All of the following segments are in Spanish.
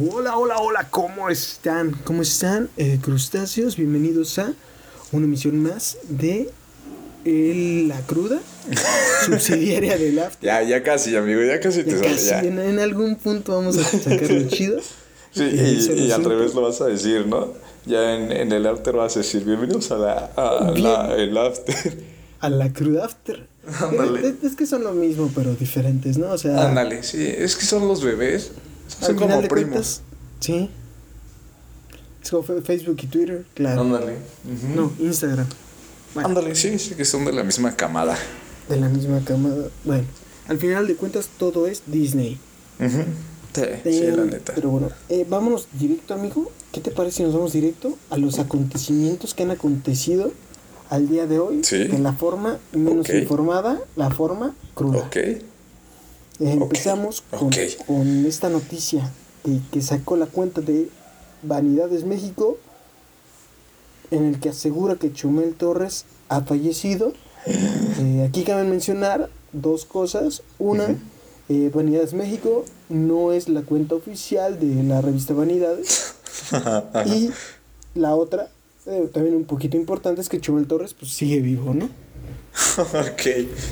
Hola, hola, hola, ¿cómo están? ¿Cómo están, eh, crustáceos? Bienvenidos a una emisión más de el- La Cruda, subsidiaria del After. Ya, ya casi, amigo, ya casi te Ya sale. casi, Ya. en, en algún punto vamos a sacarlo chido. Sí, Eh, y, y no al revés lo vas a decir, ¿no? Ya en, en el after vas a decir, bienvenidos a la, a Bien. la- el after. A La Cruda After. Ándale. Es, es que son lo mismo, pero diferentes, ¿no? O sea, Ándale, sí, es que son los bebés. Al Son final como de primos. cuentas, sí. Es como Facebook y Twitter, claro. Ándale. No, Instagram. Bueno. Ándale, sí, sí, que son de la misma camada. De la misma camada. Bueno, al final de cuentas todo es Disney. Ujú. Sí, sí, Pero- la neta. Pero bueno, eh, vámonos directo, amigo. ¿Qué te parece si nos vamos directo a los acontecimientos que han acontecido al día de hoy? Sí. De la forma menos informada, la forma cruda. Ok. Empezamos con esta noticia de que sacó la cuenta de Vanidades México, en el que asegura que Chumel Torres ha fallecido. Eh, aquí cabe mencionar dos cosas. Una, eh, Vanidades México no es la cuenta oficial de la revista Vanidades. y la otra, eh, también un poquito importante, es que Chumel Torres pues, sigue vivo, ¿no? ok.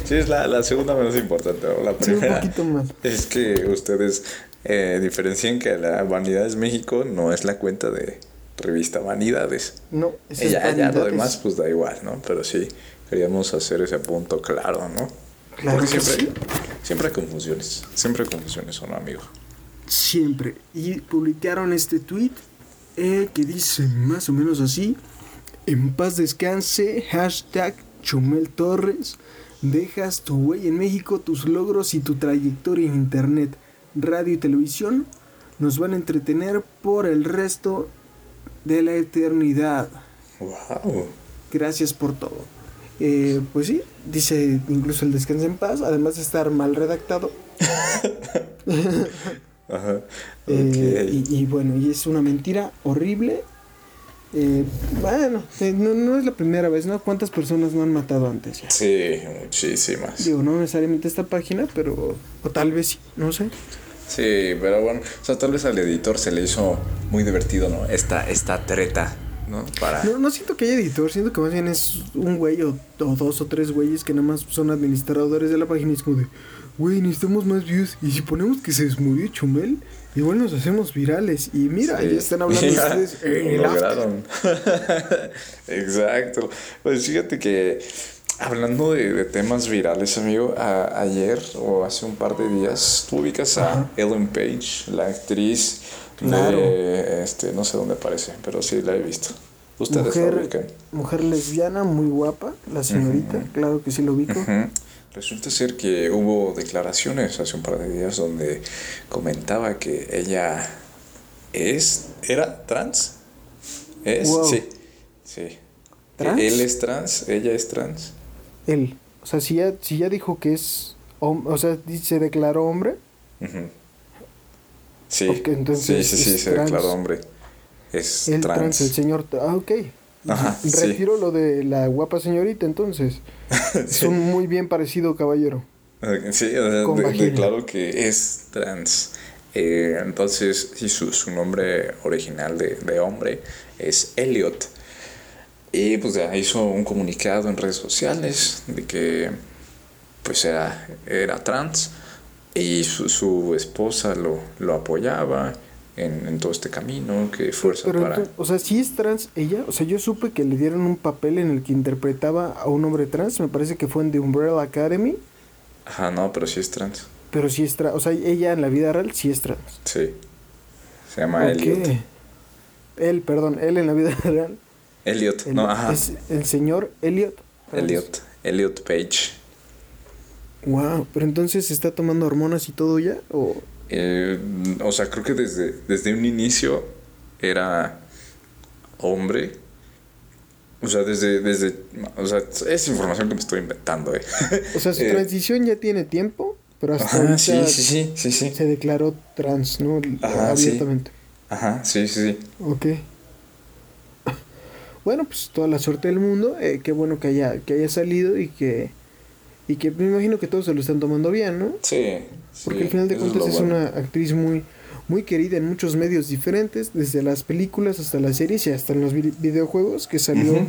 Sí, es la, la segunda menos importante. ¿no? La Sí, un primera poquito más. es que ustedes eh, diferencien que la Vanidades México no es la cuenta de revista Vanidades. No, es ya, ya lo Vanidades. demás pues da igual, ¿no? Pero sí, queríamos hacer ese punto claro, ¿no? Claro Porque que siempre, siempre hay confusiones, siempre hay confusiones, ¿o no, amigo? Siempre. Y publicaron este tweet eh, que dice más o menos así. En paz descanse, hashtag Chumel Torres. Dejas tu huella en México, tus logros y tu trayectoria en internet, radio y televisión nos van a entretener por el resto de la eternidad. ¡Wow! Gracias por todo. Eh, pues sí, dice incluso el descanse en paz, además de estar mal redactado. Ajá. Eh, y, y bueno, y es una mentira horrible. Eh, bueno, no, no es la primera vez, ¿no? ¿Cuántas personas no han matado antes ya? Sí, muchísimas. Digo, no necesariamente esta página, pero... O tal vez sí, no sé. Sí, pero bueno, o sea, tal vez al editor se le hizo muy divertido, ¿no? Esta, esta treta, ¿no? Para... No, no siento que haya editor, siento que más bien es un güey o, o dos o tres güeyes que nada más son administradores de la página y es como de... Güey, necesitamos más views. Y si ponemos que se murió Chumel, igual nos hacemos virales. Y mira, Sí. ya están hablando Mira, ustedes en lo lograron. Exacto. Pues fíjate que hablando de, de temas virales, amigo, a- ayer o hace un par de días, tú ubicas a Ellen Page, la actriz Claro. de este, no sé dónde aparece, pero sí la he visto. Ustedes la ubican. Mujer, mujer lesbiana, muy guapa, la señorita, claro que sí lo ubico. Ujú. Resulta ser que hubo declaraciones hace un par de días donde comentaba que ella es, era trans. ¿Es? Wow. Sí. Sí. ¿Trans? Él es trans, ella es trans. Él, o sea, si ya, si ya dijo que es, o sea, se declaró hombre. Sí. Entonces sí, sí, sí, se trans. declaró hombre. Es el trans. trans, el señor, ah, ok. Ajá, sí. Retiro lo de la guapa señorita, entonces. Es Sí. un muy bien parecido caballero. Sí, o sea, Con de- vagina. declaró que es trans. Eh, entonces, sí, su, su nombre original de, de hombre es Elliot. Y pues ya hizo un comunicado en redes sociales de que pues era, era trans y su, su esposa lo, lo apoyaba en, en todo este camino, que fuerza Pero, para... entonces, o sea, si es trans ella, o sea, yo supe que le dieron un papel en el que interpretaba a un hombre trans, me parece que fue en The Umbrella Academy, Ajá, no, pero sí es trans. pero sí es trans, o sea, ella en la vida real sí es trans. Sí. Se llama Ok. Elliot. Él, perdón, él en la vida real. Elliot, el- no, ajá. Es el señor Elliot. Elliot. Elliot Page. Wow, pero entonces está tomando hormonas y todo ya o Eh, o sea, creo que desde, desde un inicio era hombre. O sea, desde, desde, o sea, es información que me estoy inventando, eh. o sea, su Eh, transición ya tiene tiempo, pero hasta Ajá, sí, sí, sí, sí, sí. se declaró trans, ¿no? Ajá. Abiertamente. Ajá, sí, sí, sí. Ok. Bueno, pues toda la suerte del mundo. eh, qué bueno que haya, que haya salido y que, y que me imagino que todos se lo están tomando bien, ¿no? Sí. Porque al final de cuentas es, bueno. una actriz muy, muy querida en muchos medios diferentes, desde las películas hasta las series y hasta en los videojuegos, que salió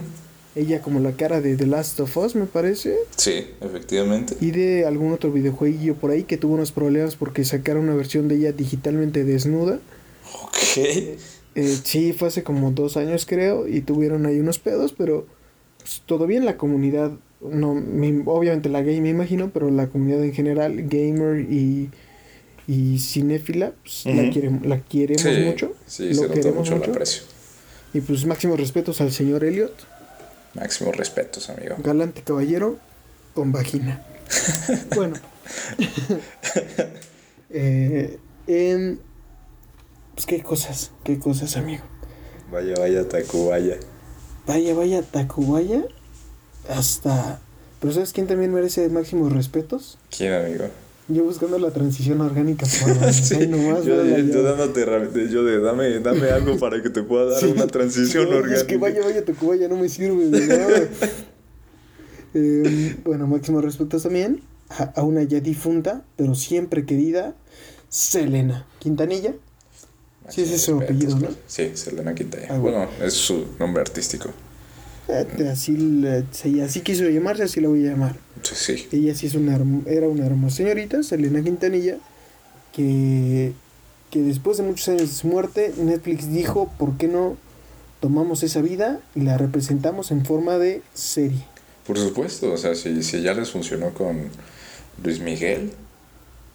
ella como la cara de The Last of Us, me parece. Sí, efectivamente. Y de algún otro videojuego por ahí que tuvo unos problemas porque sacaron una versión de ella digitalmente desnuda. Ok. Eh, sí, fue hace como dos años creo y tuvieron ahí unos pedos, pero pues, todo bien la comunidad, no, obviamente la gay me imagino, pero la comunidad en general, gamer y, y cinéfila, pues, la, queremos, la queremos mucho. Sí, lo queremos mucho, mucho. aprecio. Y pues máximos respetos al señor Elliot. Máximos respetos, amigo. Galante caballero con vagina. bueno. eh, en pues qué cosas, qué cosas, amigo. Vaya, vaya, Tacubaya. Vaya, vaya, Tacubaya. Hasta. Pero ¿sabes quién también merece máximos respetos? ¿Quién, amigo? Yo buscando la transición orgánica por sí, nomás, yo, yo, dándote yo de dame, dame algo para que te pueda dar una transición orgánica. Es que vaya, vaya, Tacubaya no me sirve eh, bueno, máximos respetos también a, a una ya difunta, pero siempre querida, Selena Quintanilla Sí, ese es su apellido, ¿no? Sí, Selena Quintana. Ah, bueno, es su nombre artístico. Eh, así, así quiso llamarse, así la voy a llamar. Sí, sí. Ella sí es una, era una hermosa señorita, Selena Quintanilla, que, que después de muchos años de su muerte, Netflix dijo, ¿por qué no tomamos esa vida y la representamos en forma de serie? Por supuesto, o sea, si, si ya les funcionó con Luis Miguel,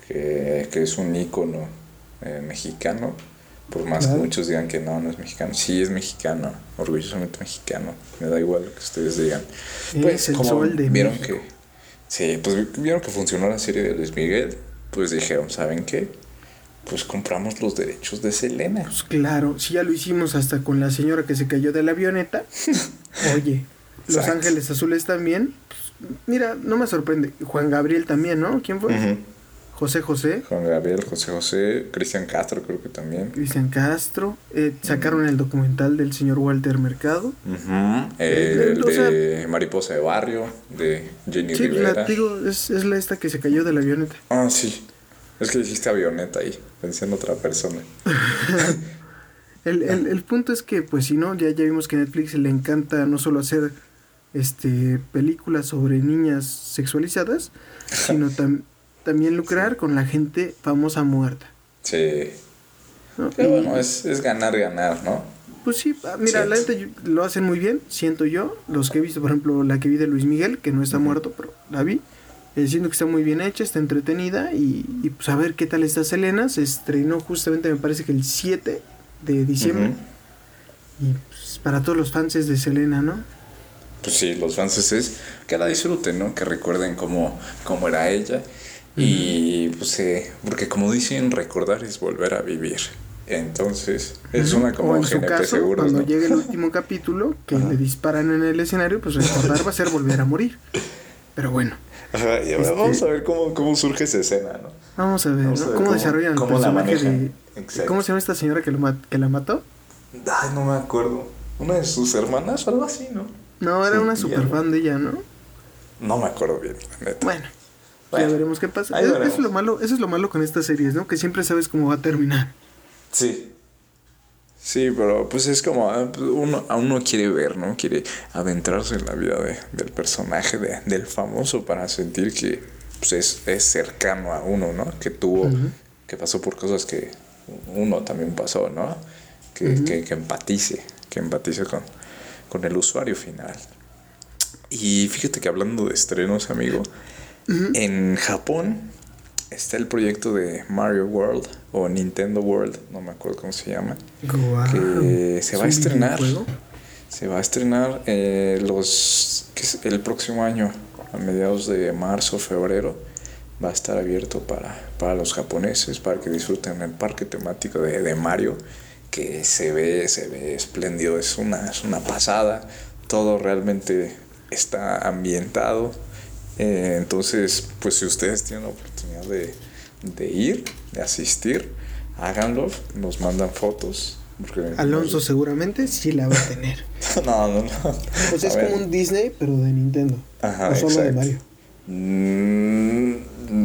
que, que es un ícono eh, mexicano, por más que muchos digan que no, no es mexicano. Sí es mexicano, orgullosamente mexicano. Me da igual lo que ustedes digan. Pues el como sol de vieron que Sí, pues vieron que funcionó la serie de Luis Miguel, pues dijeron, ¿saben qué? Pues compramos los derechos de Selena. Pues claro, si ya lo hicimos hasta con la señora que se cayó de la avioneta. Oye, Los Ángeles Azules también. Pues, mira, no me sorprende. Juan Gabriel también, ¿no? ¿Quién fue? José José. Juan Gabriel, José José, Cristian Castro creo que también. Cristian Castro. Eh, sacaron el documental del señor Walter Mercado. el de Mariposa de Barrio, de Jenny sí, Rivera. digo, es, es la esta que se cayó de la avioneta. Ah, sí. Es que dijiste avioneta ahí, pensé en otra persona. el, el, el punto es que, pues si no, ya, ya vimos que a Netflix le encanta no solo hacer este películas sobre niñas sexualizadas, sino también también lucrar con la gente famosa muerta. Sí. Pero bueno, es, es, ganar, ganar, ¿no? Pues sí, ah, mira, la gente lo hacen muy bien, siento yo. Los que he visto, por ejemplo, la que vi de Luis Miguel, que no está muerto, pero la vi. Eh, siento que está muy bien hecha, está entretenida y, y, pues a ver qué tal está Selena. Se estrenó justamente, me parece que el 7 de diciembre. Y pues para todos los fans de Selena, ¿no? Pues sí, los fans es que la disfruten, ¿no? Que recuerden cómo, cómo era ella. Y pues, eh, porque como dicen, recordar es volver a vivir. Entonces, es una como o en su caso, Cuando llegue el último capítulo, que le disparan en el escenario, pues recordar va a ser volver a morir. Pero bueno. Este vamos a ver cómo, cómo surge esa escena, ¿no? Vamos a ver, ¿Cómo, desarrollan el personaje de. ¿Cómo se llama esta señora que, lo que la mató? Ay, no me acuerdo. ¿Una de sus hermanas o algo así, no? No, era una super fan de ella, ¿no? No me acuerdo bien, la neta. Bueno, ya veremos qué pasa. Eso, es lo malo, eso es lo malo con estas series, ¿no? Que siempre sabes cómo va a terminar. Sí. Sí, pero pues es como ah, uno, a uno quiere ver, ¿no? Quiere adentrarse en la vida de, del personaje, de, del famoso, para sentir que pues, es, es, cercano a uno, ¿no? Que tuvo, que pasó por cosas que uno también pasó, ¿no? Que, que, que empatice, que empatice con, con el usuario final. Y fíjate que hablando de estrenos, amigo, en Japón está el proyecto de Mario World o Nintendo World, no me acuerdo cómo se llama, que se va a estrenar. Se va a estrenar eh, los el próximo año, a mediados de marzo, febrero. Va a estar abierto para, para los japoneses, para que disfruten el parque temático de, de Mario, que se ve, se ve espléndido, es una, es una pasada. Todo realmente está ambientado eh, entonces, pues si ustedes tienen la oportunidad de, de ir, de asistir, háganlo, nos mandan fotos. Alonso seguramente sí la va a tener. no, no, no. Pues es como un Disney, pero de Nintendo. Ajá, no solo de Mario. Mm,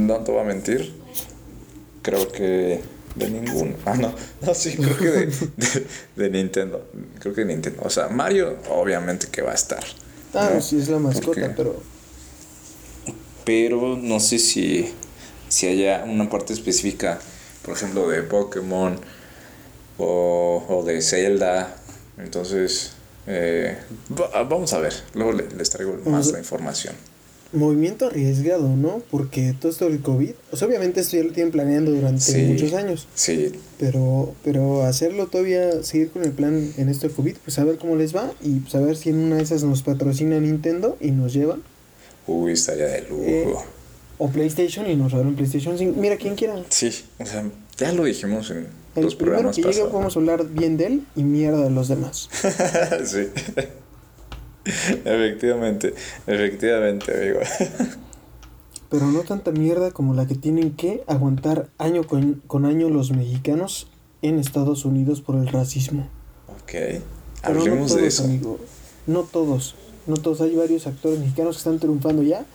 no te voy a mentir. Creo que De ninguno. Ah, no. No, sí, creo que de, de, de Nintendo. Creo que de Nintendo. O sea, Mario, obviamente que va a estar. Ah, ¿no? sí, es la mascota, Porque- pero Pero no sé si, si haya una parte específica, por ejemplo, de Pokémon o, o de Zelda. Entonces, eh, va- vamos a ver. Luego le- les traigo más la información. movimiento arriesgado, ¿no? Porque todo esto del COVID, o sea, obviamente esto ya lo tienen planeando durante Sí. muchos años, Sí, pero pero hacerlo todavía, seguir con el plan en esto de COVID, pues a ver cómo les va y pues a ver si en una de esas nos patrocina Nintendo y nos llevan, uy, estaría de lujo. Eh. o PlayStation y nos regalan PlayStation 5. Mira, quien quiera. Sí, o sea, ya lo dijimos en El los programas que pasados. vamos a hablar bien de él y mierda de los demás. sí. efectivamente, efectivamente, amigo. Pero no tanta mierda como la que tienen que aguantar año con, con año los mexicanos en Estados Unidos por el racismo. ok, hablemos no todos, de eso. amigo. No todos. No todos. Hay varios actores mexicanos que están triunfando ya.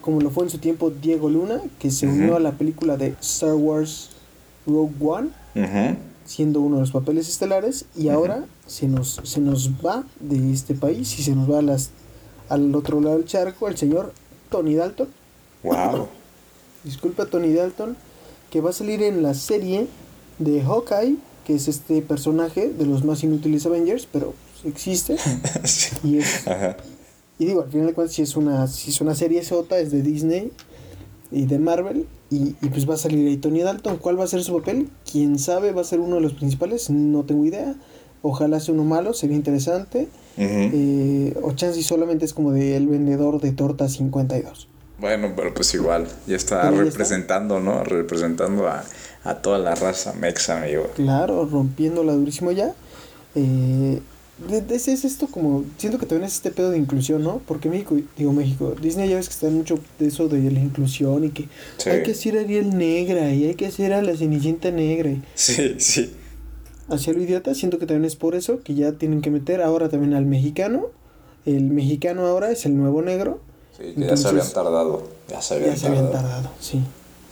Como lo fue en su tiempo Diego Luna, que se unió a la película de Star Wars Rogue One, siendo uno de los papeles estelares. Y ahora se nos, se nos va de este país y se nos va a las, al otro lado del charco el señor Tony Dalton. Wow. Disculpa, Tony Dalton, que va a salir en la serie de Hawkeye, que es este personaje de los más inútiles Avengers, pero existe. Sí. Y, es, Ajá. Y digo, al final de cuentas, si es una, si es una serie sota, es de Disney y de Marvel, y, y pues va a salir ahí Tony Dalton. ¿Cuál va a ser su papel? Quién sabe, va a ser uno de los principales, no tengo idea. Ojalá sea uno malo, sería interesante. Eh, o chance solamente es como de el vendedor de torta 52. Bueno, pero pues igual, ya está representando, ¿no? Representando a, a toda la raza mexa, amigo. Claro, rompiéndola durísimo ya. Eh, es, es esto como, siento que también es este pedo de inclusión, ¿no? Porque México, digo México, Disney ya ves que está mucho de eso de la inclusión y que Sí. hay que hacer a Ariel negra y hay que hacer a la Cenicienta negra. Y Sí, sí. hacia lo idiota, siento que también es por eso que ya tienen que meter ahora también al mexicano. El mexicano ahora es el nuevo negro. Sí, que ya se habían tardado. Ya se habían Ya se habían tardado. tardado, sí.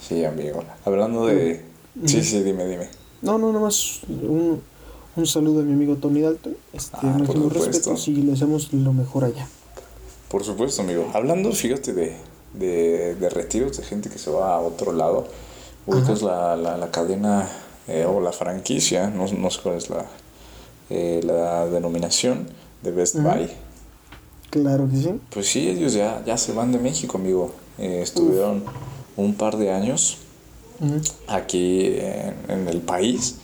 Sí, amigo. Hablando de. Sí, sí, dime, dime. No, no, nomás un, un saludo a mi amigo Tony Dalton. Este, Ah, supuesto. respetos y le hacemos lo mejor allá. Por supuesto, amigo. Hablando, fíjate, de, de, de retiros de gente que se va a otro lado. Ubicas la, la, la cadena eh, o la franquicia, no, no sé cuál es la, eh, la denominación de Best. Buy. Claro que sí. Pues sí, ellos ya, ya se van de México, amigo. Eh, estuvieron un par de años aquí en, en el país,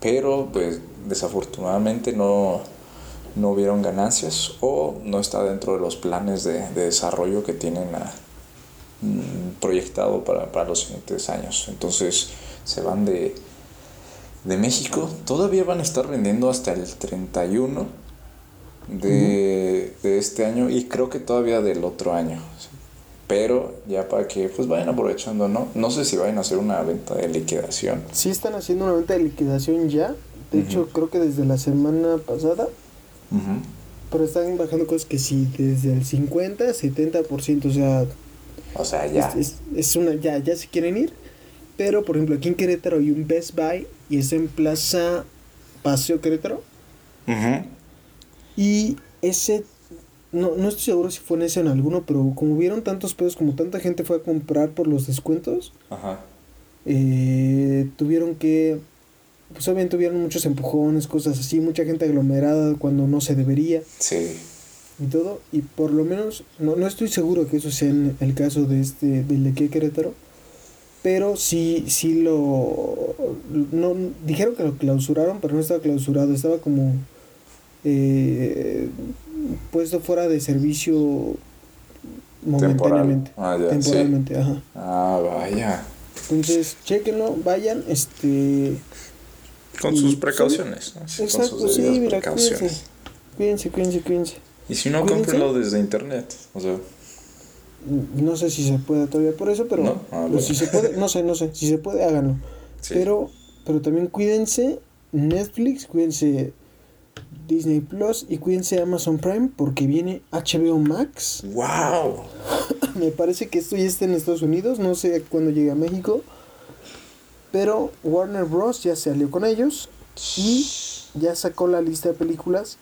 pero pues desafortunadamente no, no hubieron ganancias o no está dentro de los planes de, de desarrollo que tienen a- mm, proyectado para, para los siguientes años. Entonces se van de, de México, todavía van a estar vendiendo hasta el 31 de, de este año y creo que todavía del otro año. Pero ya para que pues vayan aprovechando, ¿no? No sé si vayan a hacer una venta de liquidación. Sí están haciendo una venta de liquidación ya. De hecho, creo que desde la semana pasada. Pero están bajando cosas que sí, desde el 50, 70%. O sea, O sea, ya. es, es- es una, ya, ya se quieren ir. Pero, por ejemplo, aquí en Querétaro hay un Best Buy y es en Plaza Paseo Querétaro. Ujú. Y ese, no, no estoy seguro si fue en ese o en alguno, pero como vieron tantos pedos, como tanta gente fue a comprar por los descuentos, Ajá. eh, tuvieron que, pues obviamente tuvieron muchos empujones, cosas así, mucha gente aglomerada cuando no se debería Sí. y todo, y por lo menos, no, no estoy seguro que eso sea en el caso de este, del de aquí Querétaro, pero sí, sí lo, no, dijeron que lo clausuraron, pero no estaba clausurado, estaba como eh, puesto fuera de servicio momentáneamente, Ah, ya, sí. temporalmente, ajá. Ah, vaya. Entonces, chequenlo, vayan, este... Con sus pues, precauciones. Exacto, sus sí, mira, precauciones. cuídense. Cuídense, cuídense, cuídense. Y si no, Cuídense. cómprenlo desde internet. O sea, No sé si se puede todavía por eso, pero ¿No? Ah, bueno. si se puede, no sé, no sé, si se puede, háganlo. sí. Pero, pero también cuídense Netflix, cuídense Disney Plus y cuídense Amazon Prime porque viene HBO Max. ¡Wow! Me parece que esto ya está en Estados Unidos, no sé cuándo llegue a México. Pero Warner Bros. ya se alió con ellos y ya sacó la lista de películas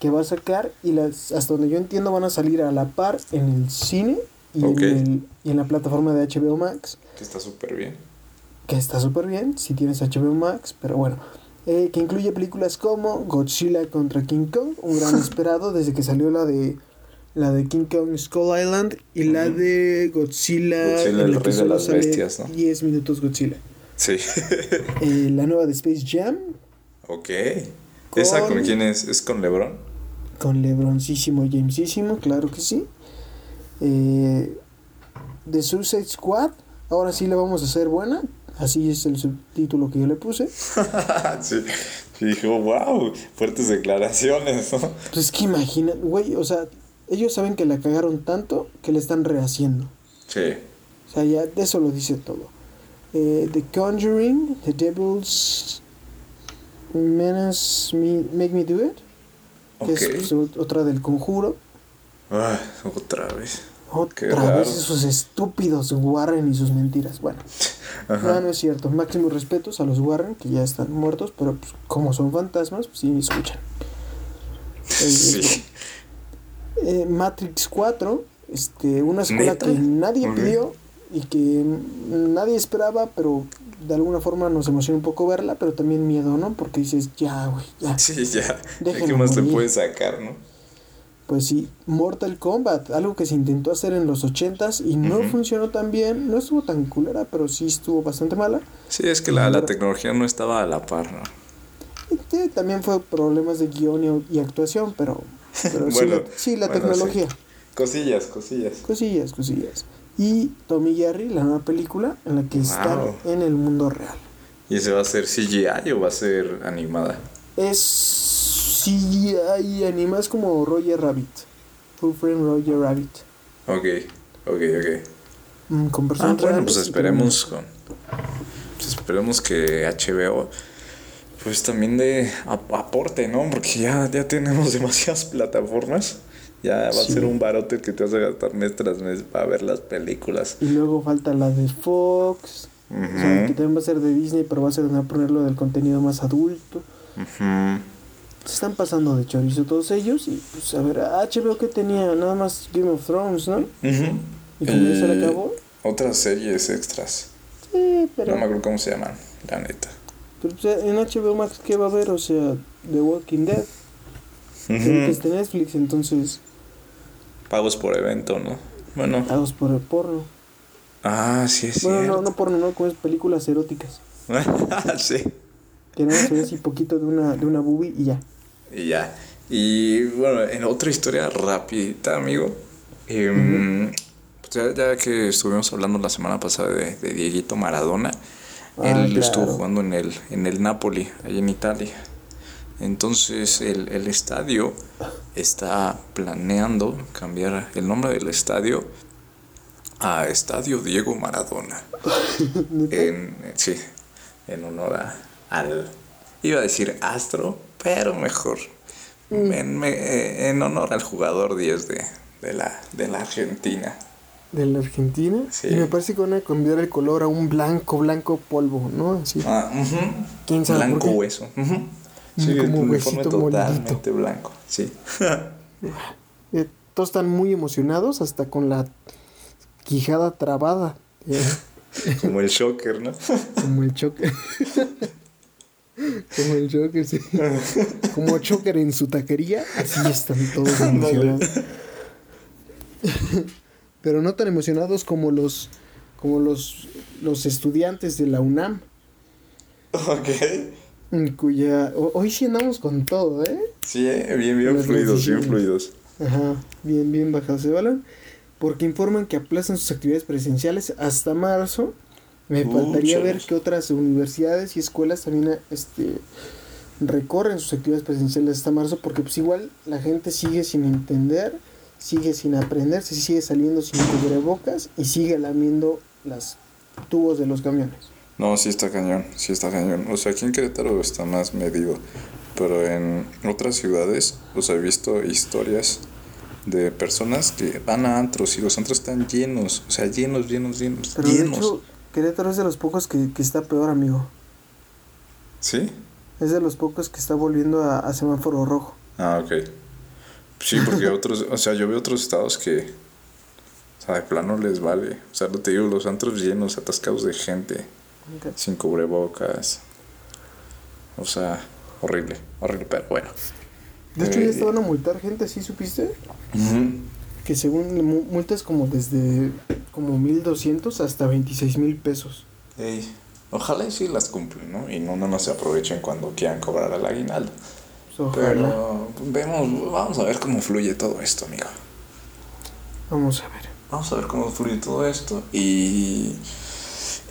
que va a sacar y las hasta donde yo entiendo van a salir a la par en el cine y, en, el- y en la plataforma de HBO Max, Que está súper bien. que está súper bien si tienes HBO Max, pero bueno, eh, que incluye películas como Godzilla contra King Kong, un gran esperado desde que salió la de la de King Kong Skull Island y la de Godzilla, Godzilla, el rey de las bestias, ¿no? 10 minutos Godzilla. Sí. Eh, la nueva de Space Jam ok. ¿Esa con quién es? ¿Es con LeBron? con Lebroncísimo Jamesísimo, claro que sí. Eh, The Suicide Squad, ahora sí la vamos a hacer buena. Así es el subtítulo que yo le puse. sí. Y dijo, wow, fuertes declaraciones, ¿no? Pues es que imagina, güey, o sea, ellos saben que la cagaron tanto que le están rehaciendo. Sí. O sea, ya de eso lo dice todo. Eh, The Conjuring, The Devil's Menace Me, Make Me Do It, que es pues, ot- otra del conjuro. Ah, otra vez. Qué Otra raro. vez esos estúpidos Warren y sus mentiras. Bueno, Ajá. no, no es cierto. Máximos respetos a los Warren, que ya están muertos, pero pues, como son fantasmas, pues sí me escuchan. Eh, Sí. eh, Matrix 4, este, una escuela ¿Neta? que nadie pidió y que nadie esperaba, pero de alguna forma nos emociona un poco verla, pero también miedo, ¿no? Porque dices, ya, güey, ya. Sí, ya. ¿Qué más le morir. puedes sacar, no? Pues sí, Mortal Kombat, algo que se intentó hacer en los 80s y no funcionó tan bien, no estuvo tan culera, pero sí estuvo bastante mala. Sí, es que la, la tecnología no estaba a la par, ¿no? También fue problemas de guion y, y actuación, pero, pero sí, Bueno, la, sí, la bueno, tecnología. Cosillas, cosillas. Cosillas, cosillas. Y Tommy Jerry, la nueva película en la que están Wow. en el mundo real. ¿Y ese va a ser CGI o va a ser animada? Es hay animas como Roger Rabbit. Full Frame Roger Rabbit. Ok, ok, ok. Mm, con Ah, personas bueno, reales pues y esperemos con... Pues esperemos que HBO pues también de ap- aporte, ¿no? Porque ya, ya tenemos demasiadas plataformas. Ya va a Sí. ser un barote que te vas a gastar mes tras mes para ver las películas. Y luego falta la de Fox. o sea, que también va a ser de Disney, pero va a ser de ponerlo del contenido más adulto. Ujú. Se están pasando de chorizo todos ellos. Y pues a ver, HBO que tenía nada más Game of Thrones, ¿no? ¿Y como ya se le Eh, acabó? Otras series extras. Sí, pero, No me acuerdo cómo se llaman, la neta. pero, o sea, en HBO Max, ¿qué va a haber? O sea, The Walking Dead. que Ujú. es de Netflix, entonces, Pagos por evento, ¿no? Bueno. pagos por el porno. Ah, sí es Bueno, no, cierto. no porno, no, como es películas eróticas. sí. Que nada se ve así poquito de una, de una boobie y ya. Y ya. Y bueno, en otra historia rapidita, amigo. em, pues ya, ya que estuvimos hablando la semana pasada de, de Dieguito Maradona, Ah, él claro. estuvo jugando en el, en el Napoli, allá en Italia. Entonces el, el estadio está planeando cambiar el nombre del estadio a Estadio Diego Maradona. en, sí, en honor a- al... Iba a decir astro, pero mejor. En, me- eh, en honor al jugador 10 de, de, la, de la Argentina. De la Argentina. Sí. Y me parece que van a cambiar el color a un blanco, blanco polvo, ¿no? Así. Ah. ¿Quién sabe por Blanco qué? hueso. Mm, Sí, como el uniforme huesito totalmente molidito. blanco. Sí. Eh, todos están muy emocionados, hasta con la quijada trabada. eh, Como el shocker, ¿no? como el choker. como el choker, sí. como choker en su taquería. Así están todos emocionados. Pero no tan emocionados como los como los, los estudiantes de la UNAM. ok. en Cuya. ho- Hoy sí andamos con todo, ¿eh? Sí, eh, bien, bien Las fluidos, bien fluidos. Ajá, bien, bien bajados de balón. Porque informan que aplazan sus actividades presenciales hasta marzo. Me faltaría ver que otras universidades y escuelas también este, recorren sus actividades presenciales hasta marzo. Porque pues igual la gente sigue sin entender, sigue sin aprender, se sigue saliendo sin cubrebocas y sigue lamiendo las tubos de los camiones. No, sí está cañón, sí está cañón. O sea, aquí en Querétaro está más medido. Pero en otras ciudades, sea, he visto historias de personas que van a antros y los antros están llenos. O sea, llenos, llenos, llenos, Pero de llenos. hecho, Querétaro es de los pocos que, que está peor, amigo. ¿Sí? Es de los pocos que está volviendo a, a semáforo rojo. Ah, ok. Sí, porque otros, o sea, yo veo otros estados que, o sea, de plano les vale. O sea, no te digo, los antros llenos, atascados de gente, sin cubrebocas. O sea, horrible, horrible, pero bueno. De hecho, ya Eh, estaban a multar gente, ¿sí supiste? ujú. Que según mu- multas como desde como 1200 hasta 26 mil pesos. Ey, ojalá y sí las cumplen, ¿no? Y no, no, no se aprovechen cuando quieran cobrar al aguinaldo. Pues. Pero vemos, vamos a ver cómo fluye todo esto, amigo. Vamos a ver. Vamos a ver cómo fluye todo esto y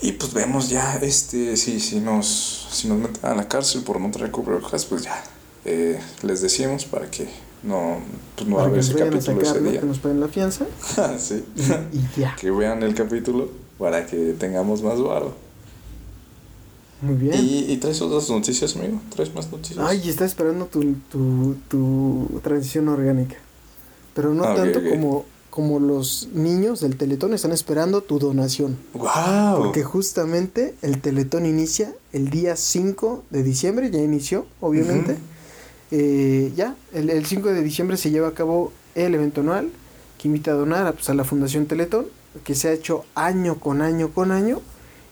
y pues vemos ya este si si nos si nos meten a la cárcel por no traer cubrebocas pues ya eh, les decimos para que no pues no va a haber ese capítulo sacar, ese ¿no? día Que nos paguen la fianza sí y, y ya. que vean el capítulo para que tengamos más varo Muy bien. y, y traes otras noticias amigo traes más noticias Ay, está esperando tu, tu, tu transición orgánica. Pero no Ah, tanto como, como los niños del Teletón están esperando tu donación. wow Porque justamente el Teletón inicia el día 5 de diciembre, ya inició, obviamente. Ujú. Eh, ya, el, el 5 de diciembre se lleva a cabo el evento anual que invita a donar a, pues, a la Fundación Teletón, que se ha hecho año con año con año.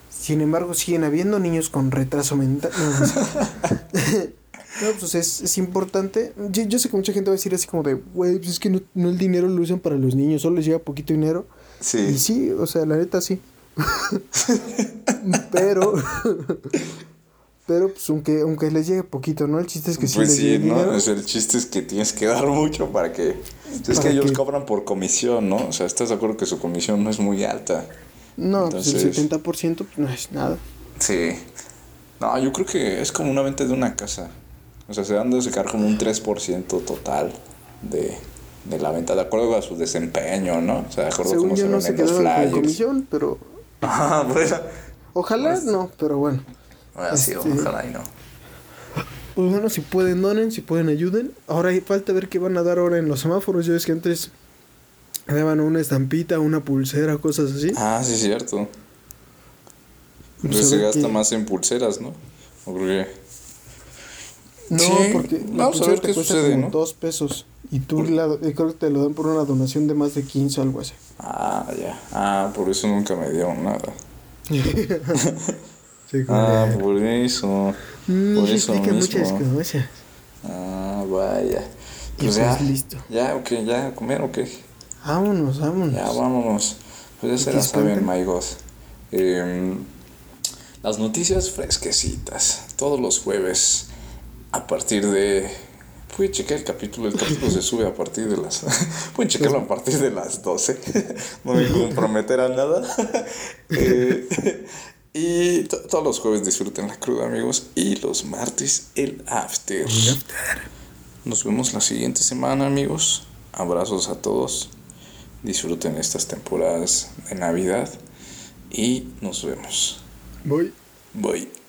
Sin embargo, siguen habiendo niños con retraso mental. No, pues es, es importante. Yo, yo sé que mucha gente va a decir así como de, güey, pues es que no, no el dinero lo usan para los niños, solo les llega poquito dinero. Y sí sí, o sea, la neta sí. pero, pero pues aunque, aunque les llegue poquito, ¿no? El chiste es que sí pues les sí, llegue ¿no? dinero. O sea, el chiste es que tienes que dar mucho para que... Es Para que ellos cobran por comisión, ¿no? O sea, ¿estás de acuerdo que su comisión no es muy alta? No, pues el Entonces- 70% pues, no es nada. Sí. No, yo creo que es como una venta de una casa. O sea, se han de sacar como un 3% total de, de la venta, de acuerdo a su desempeño, ¿no? O sea, de acuerdo a Según cómo yo se no se los quedaron con flyers. comisión, pero Ah, bueno. ojalá Pues- no, pero bueno. Bueno, sí, Este- ojalá y no. Pues bueno, si pueden donen, si pueden ayuden. Ahora hay falta ver qué van a dar ahora en los semáforos. Yo ves que antes daban una estampita, una pulsera, cosas así. Ah, sí, es cierto. Pues Entonces a se gasta más en pulseras, ¿no? ¿O? No, Sí, porque vamos a ver te qué cuesta sucede, como ¿no? dos pesos. Y tú la, eh, creo que te lo dan por una donación de más de 15 o algo así. Ah, ya. Ah, por eso nunca me dieron nada. Sí, Ah, de- por eso. Mm, Por eso explica muchas mismo. cosas. Ah, vaya. Pues pues ya. listo. Ya, ok, ya, a comer, ok. Vámonos, vámonos. Ya, vámonos. Pues ya se ¿Qué la saben, my God. Em, las noticias fresquecitas. Todos los jueves. A partir de. Pueden checar el capítulo. El capítulo se sube a partir de las. Pueden checarlo a partir de las 12. no me comprometerán nada. Eh, y to- todos los jueves disfruten la cruda, amigos. Y los martes el after. Nos vemos la siguiente semana, amigos. Abrazos a todos. Disfruten estas temporadas de Navidad. Y nos vemos. Voy. Bye.